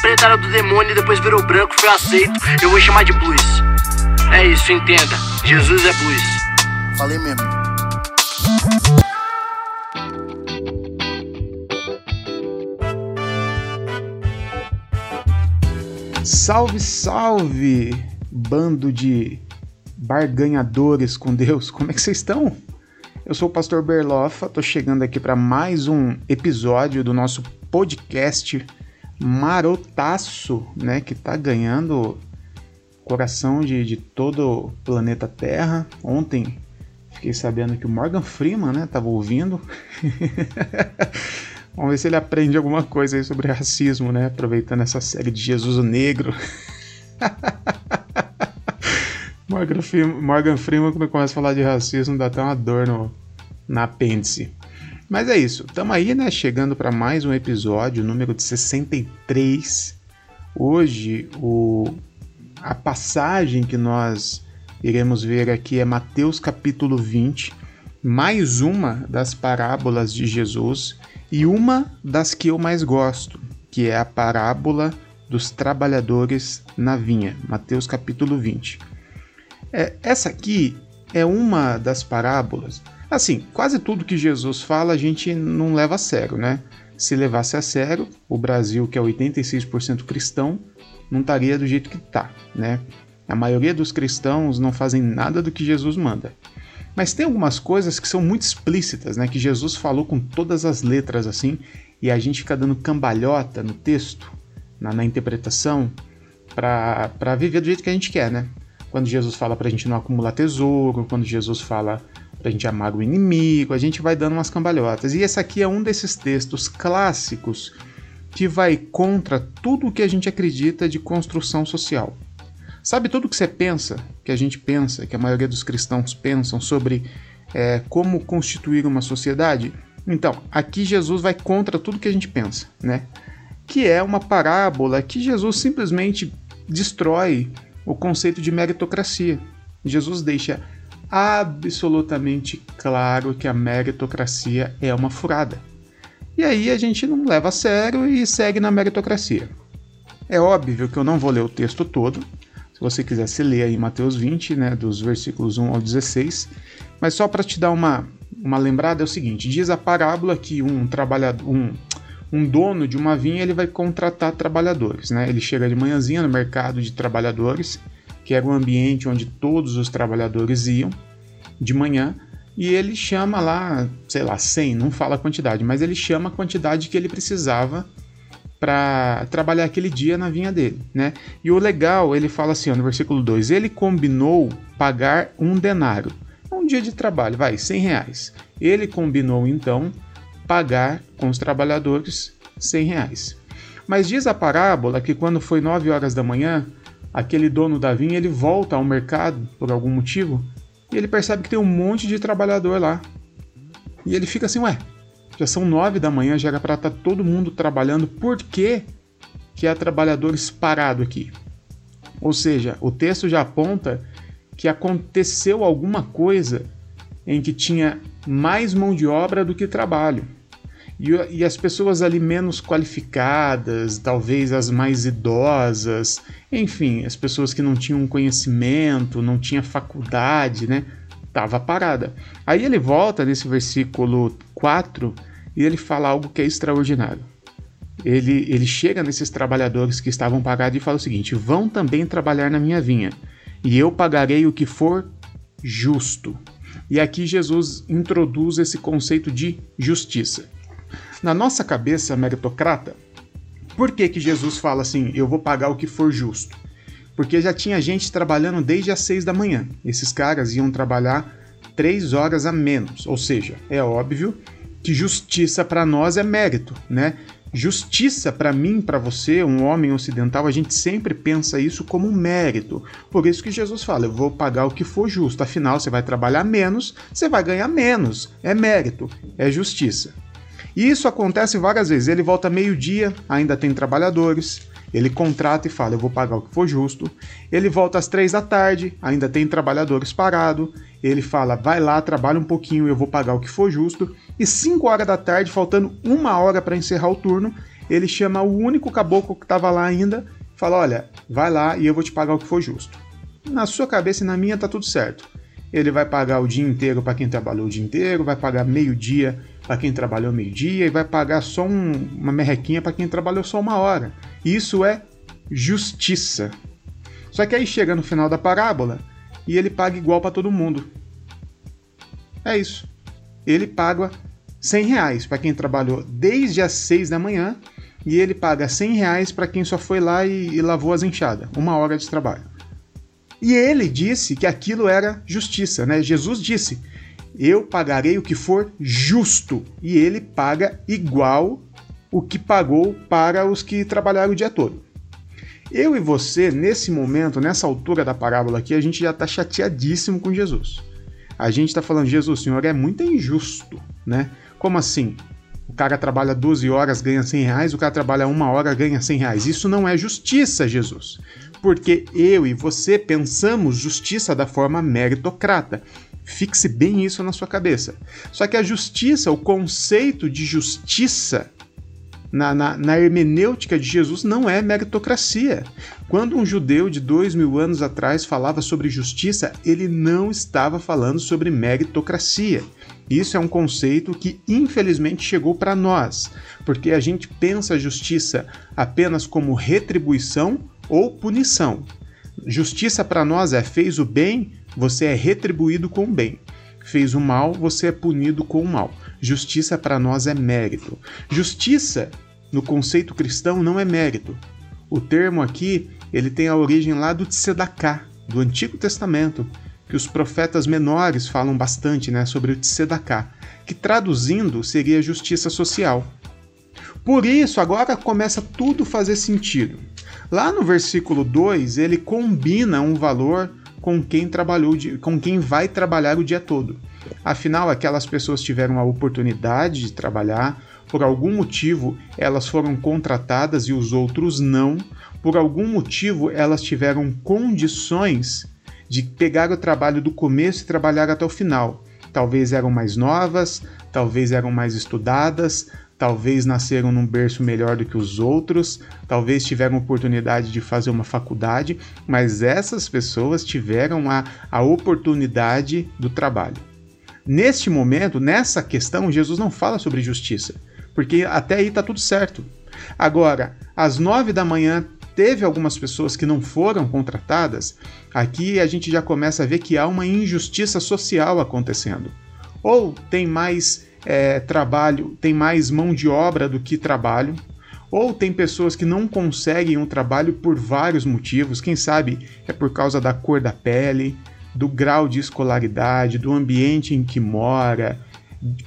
preta era do demônio e depois virou branco, foi aceito. Eu vou chamar de blues. É isso, entenda. Jesus é blues. Falei mesmo. Salve, salve, bando de barganhadores com Deus. Como é que vocês estão? Eu sou o pastor Berlofa, tô chegando aqui para mais um episódio do nosso podcast marotaço, né, que tá ganhando coração de, de todo o planeta Terra. Ontem fiquei sabendo que o Morgan Freeman, né, tava ouvindo. Vamos ver se ele aprende alguma coisa aí sobre racismo, né, aproveitando essa série de Jesus o Negro. Morgan Freeman, Morgan Freeman, quando começa a falar de racismo, dá até uma dor no, na apêndice. Mas é isso, estamos aí, né? Chegando para mais um episódio, número de 63. Hoje, o, a passagem que nós iremos ver aqui é Mateus capítulo 20, mais uma das parábolas de Jesus e uma das que eu mais gosto, que é a parábola dos trabalhadores na vinha, Mateus capítulo 20. É, essa aqui é uma das parábolas Assim, quase tudo que Jesus fala a gente não leva a sério, né? Se levasse a sério, o Brasil, que é 86% cristão, não estaria do jeito que está, né? A maioria dos cristãos não fazem nada do que Jesus manda. Mas tem algumas coisas que são muito explícitas, né? Que Jesus falou com todas as letras assim, e a gente fica dando cambalhota no texto, na, na interpretação, para viver do jeito que a gente quer, né? Quando Jesus fala para a gente não acumular tesouro, quando Jesus fala a gente amar o inimigo, a gente vai dando umas cambalhotas. E esse aqui é um desses textos clássicos que vai contra tudo o que a gente acredita de construção social. Sabe tudo que você pensa, que a gente pensa, que a maioria dos cristãos pensam sobre é, como constituir uma sociedade? Então, aqui Jesus vai contra tudo que a gente pensa, né? Que é uma parábola que Jesus simplesmente destrói o conceito de meritocracia. Jesus deixa absolutamente claro que a meritocracia é uma furada. E aí a gente não leva a sério e segue na meritocracia. É óbvio que eu não vou ler o texto todo. Se você quiser se ler aí Mateus 20, né, dos versículos 1 ao 16, mas só para te dar uma, uma lembrada é o seguinte: diz a parábola que um trabalhador, um, um dono de uma vinha ele vai contratar trabalhadores, né? Ele chega de manhãzinha no mercado de trabalhadores que era um ambiente onde todos os trabalhadores iam de manhã, e ele chama lá, sei lá, 100, não fala a quantidade, mas ele chama a quantidade que ele precisava para trabalhar aquele dia na vinha dele, né? E o legal, ele fala assim, ó, no versículo 2, ele combinou pagar um denário, um dia de trabalho, vai, 100 reais. Ele combinou então pagar com os trabalhadores 100 reais. Mas diz a parábola que quando foi 9 horas da manhã, aquele dono da vinha ele volta ao mercado por algum motivo e ele percebe que tem um monte de trabalhador lá. E ele fica assim, ué, já são nove da manhã, já era para estar tá todo mundo trabalhando, por que, que há trabalhadores parados aqui? Ou seja, o texto já aponta que aconteceu alguma coisa em que tinha mais mão de obra do que trabalho. E, e, as pessoas ali menos qualificadas, talvez as mais idosas, enfim, as pessoas que não tinham conhecimento, não tinha faculdade, né? Tava parada. Aí ele volta nesse versículo 4 e ele fala algo que é extraordinário. Ele, ele chega nesses trabalhadores que estavam parados e fala o seguinte: vão também trabalhar na minha vinha, e eu pagarei o que for justo. E aqui Jesus introduz esse conceito de justiça. Na nossa cabeça meritocrata, por que, que Jesus fala assim, eu vou pagar o que for justo? Porque já tinha gente trabalhando desde as seis da manhã. Esses caras iam trabalhar três horas a menos. Ou seja, é óbvio que justiça para nós é mérito, né? Justiça para mim, para você, um homem ocidental, a gente sempre pensa isso como mérito. Por isso que Jesus fala: eu vou pagar o que for justo. Afinal, você vai trabalhar menos, você vai ganhar menos. É mérito, é justiça. E isso acontece várias vezes. Ele volta meio-dia, ainda tem trabalhadores. Ele contrata e fala: Eu vou pagar o que for justo. Ele volta às três da tarde, ainda tem trabalhadores parados. Ele fala: Vai lá, trabalha um pouquinho, eu vou pagar o que for justo. E cinco horas da tarde, faltando uma hora para encerrar o turno, ele chama o único caboclo que estava lá ainda, fala: Olha, vai lá e eu vou te pagar o que for justo. Na sua cabeça e na minha tá tudo certo. Ele vai pagar o dia inteiro para quem trabalhou o dia inteiro, vai pagar meio-dia para quem trabalhou meio-dia e vai pagar só um, uma merrequinha para quem trabalhou só uma hora. Isso é justiça. Só que aí chega no final da parábola e ele paga igual para todo mundo. É isso. Ele paga 100 reais para quem trabalhou desde as 6 da manhã e ele paga 100 reais para quem só foi lá e, e lavou as enxadas. Uma hora de trabalho. E ele disse que aquilo era justiça, né? Jesus disse: Eu pagarei o que for justo. E ele paga igual o que pagou para os que trabalharam o dia todo. Eu e você, nesse momento, nessa altura da parábola aqui, a gente já está chateadíssimo com Jesus. A gente está falando, Jesus, Senhor é muito injusto, né? Como assim? O cara trabalha 12 horas, ganha 100 reais, o cara trabalha uma hora, ganha 100 reais. Isso não é justiça, Jesus. Porque eu e você pensamos justiça da forma meritocrata. Fixe bem isso na sua cabeça. Só que a justiça, o conceito de justiça, na, na, na, hermenêutica de Jesus não é meritocracia. Quando um judeu de dois mil anos atrás falava sobre justiça, ele não estava falando sobre meritocracia. Isso é um conceito que infelizmente chegou para nós, porque a gente pensa a justiça apenas como retribuição ou punição. Justiça para nós é fez o bem, você é retribuído com o bem. Fez o mal, você é punido com o mal. Justiça para nós é mérito. Justiça no conceito cristão não é mérito. O termo aqui, ele tem a origem lá do Tzedakah, do Antigo Testamento, que os profetas menores falam bastante né, sobre o Tzedakah, que traduzindo seria justiça social. Por isso, agora começa tudo fazer sentido. Lá no versículo 2, ele combina um valor com quem trabalhou, com quem vai trabalhar o dia todo. Afinal, aquelas pessoas tiveram a oportunidade de trabalhar, por algum motivo elas foram contratadas e os outros não, por algum motivo elas tiveram condições de pegar o trabalho do começo e trabalhar até o final. Talvez eram mais novas, talvez eram mais estudadas, talvez nasceram num berço melhor do que os outros, talvez tiveram oportunidade de fazer uma faculdade, mas essas pessoas tiveram a, a oportunidade do trabalho. Neste momento, nessa questão, Jesus não fala sobre justiça porque até aí está tudo certo. Agora, às nove da manhã teve algumas pessoas que não foram contratadas, aqui a gente já começa a ver que há uma injustiça social acontecendo. Ou tem mais é, trabalho, tem mais mão de obra do que trabalho, ou tem pessoas que não conseguem um trabalho por vários motivos, quem sabe é por causa da cor da pele, do grau de escolaridade, do ambiente em que mora,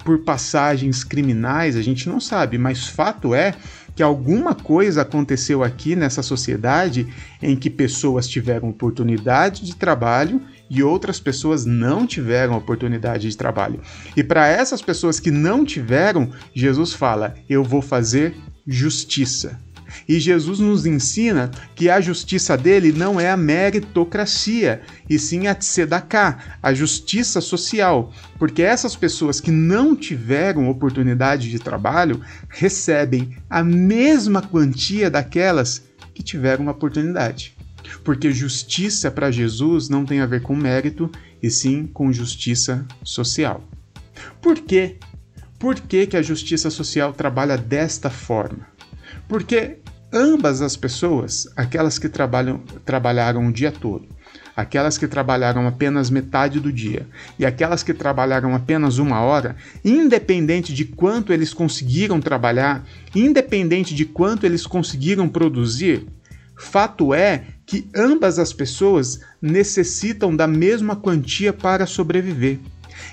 por passagens criminais, a gente não sabe, mas fato é que alguma coisa aconteceu aqui nessa sociedade em que pessoas tiveram oportunidade de trabalho e outras pessoas não tiveram oportunidade de trabalho. E para essas pessoas que não tiveram, Jesus fala: Eu vou fazer justiça. E Jesus nos ensina que a justiça dele não é a meritocracia, e sim a tzedakah, a justiça social, porque essas pessoas que não tiveram oportunidade de trabalho recebem a mesma quantia daquelas que tiveram uma oportunidade. Porque justiça para Jesus não tem a ver com mérito, e sim com justiça social. Por quê? Por que, que a justiça social trabalha desta forma? Porque ambas as pessoas, aquelas que trabalham, trabalharam o dia todo, aquelas que trabalharam apenas metade do dia e aquelas que trabalharam apenas uma hora, independente de quanto eles conseguiram trabalhar, independente de quanto eles conseguiram produzir, fato é que ambas as pessoas necessitam da mesma quantia para sobreviver.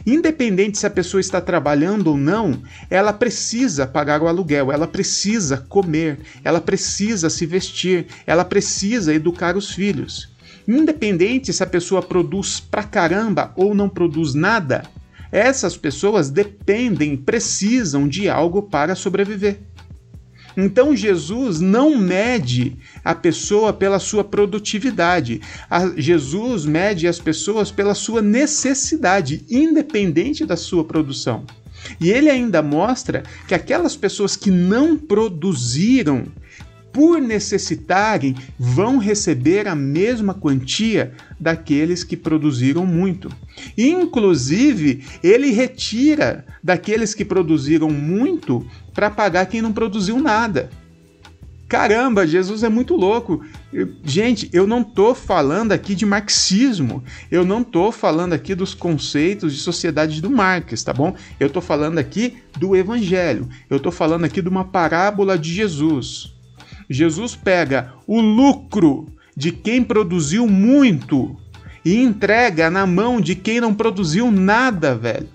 Independente se a pessoa está trabalhando ou não, ela precisa pagar o aluguel, ela precisa comer, ela precisa se vestir, ela precisa educar os filhos. Independente se a pessoa produz pra caramba ou não produz nada, essas pessoas dependem, precisam de algo para sobreviver. Então Jesus não mede a pessoa pela sua produtividade. A Jesus mede as pessoas pela sua necessidade, independente da sua produção. E ele ainda mostra que aquelas pessoas que não produziram por necessitarem, vão receber a mesma quantia daqueles que produziram muito. Inclusive, ele retira daqueles que produziram muito para pagar quem não produziu nada. Caramba, Jesus é muito louco. gente, eu não estou falando aqui de marxismo. Eu não estou falando aqui dos conceitos de sociedade do Marx, tá bom? Eu estou falando aqui do Evangelho. Eu estou falando aqui de uma parábola de Jesus. Jesus pega o lucro de quem produziu muito e entrega na mão de quem não produziu nada, velho.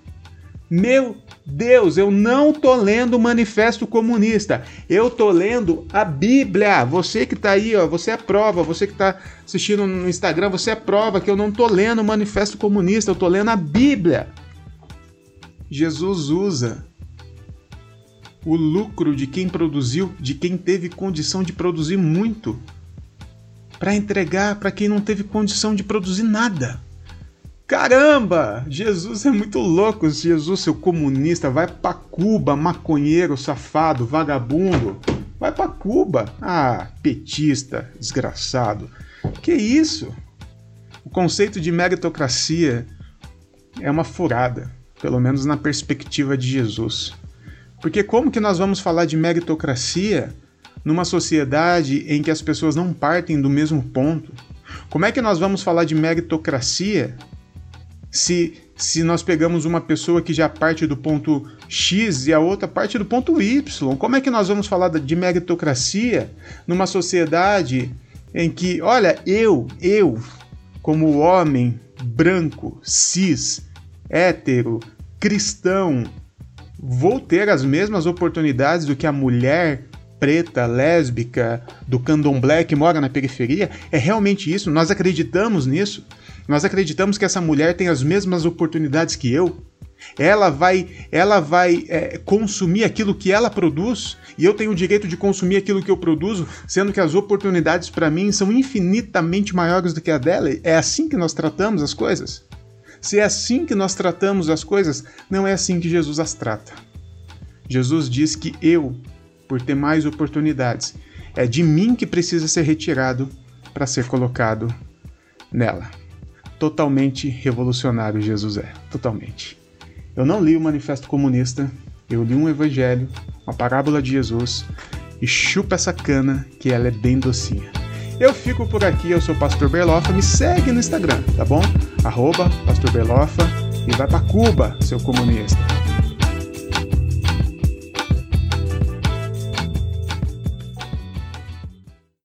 Meu Deus, eu não tô lendo o Manifesto Comunista. Eu tô lendo a Bíblia. Você que tá aí, ó, você é prova. Você que tá assistindo no Instagram, você é prova que eu não tô lendo o Manifesto Comunista. Eu tô lendo a Bíblia. Jesus usa o lucro de quem produziu, de quem teve condição de produzir muito, para entregar para quem não teve condição de produzir nada. Caramba! Jesus é muito louco, Jesus, seu comunista, vai para Cuba, maconheiro, safado, vagabundo. Vai para Cuba. Ah, petista, desgraçado. Que isso? O conceito de meritocracia é uma furada, pelo menos na perspectiva de Jesus. Porque como que nós vamos falar de meritocracia numa sociedade em que as pessoas não partem do mesmo ponto? Como é que nós vamos falar de meritocracia se, se nós pegamos uma pessoa que já parte do ponto X e a outra parte do ponto Y? Como é que nós vamos falar de meritocracia numa sociedade em que, olha, eu, eu, como homem branco, cis, hétero, cristão, vou ter as mesmas oportunidades do que a mulher preta, lésbica, do candomblé que mora na periferia? É realmente isso? Nós acreditamos nisso? Nós acreditamos que essa mulher tem as mesmas oportunidades que eu? Ela vai, ela vai é, consumir aquilo que ela produz e eu tenho o direito de consumir aquilo que eu produzo, sendo que as oportunidades para mim são infinitamente maiores do que a dela. É assim que nós tratamos as coisas? Se é assim que nós tratamos as coisas, não é assim que Jesus as trata. Jesus diz que eu, por ter mais oportunidades, é de mim que precisa ser retirado para ser colocado nela. Totalmente revolucionário Jesus é, totalmente. Eu não li o Manifesto Comunista, eu li um evangelho, uma parábola de Jesus, e chupa essa cana que ela é bem docinha. Eu fico por aqui, eu sou o Pastor Berlofa, me segue no Instagram, tá bom? Arroba Pastor Berlofa e vai pra Cuba, seu comunista.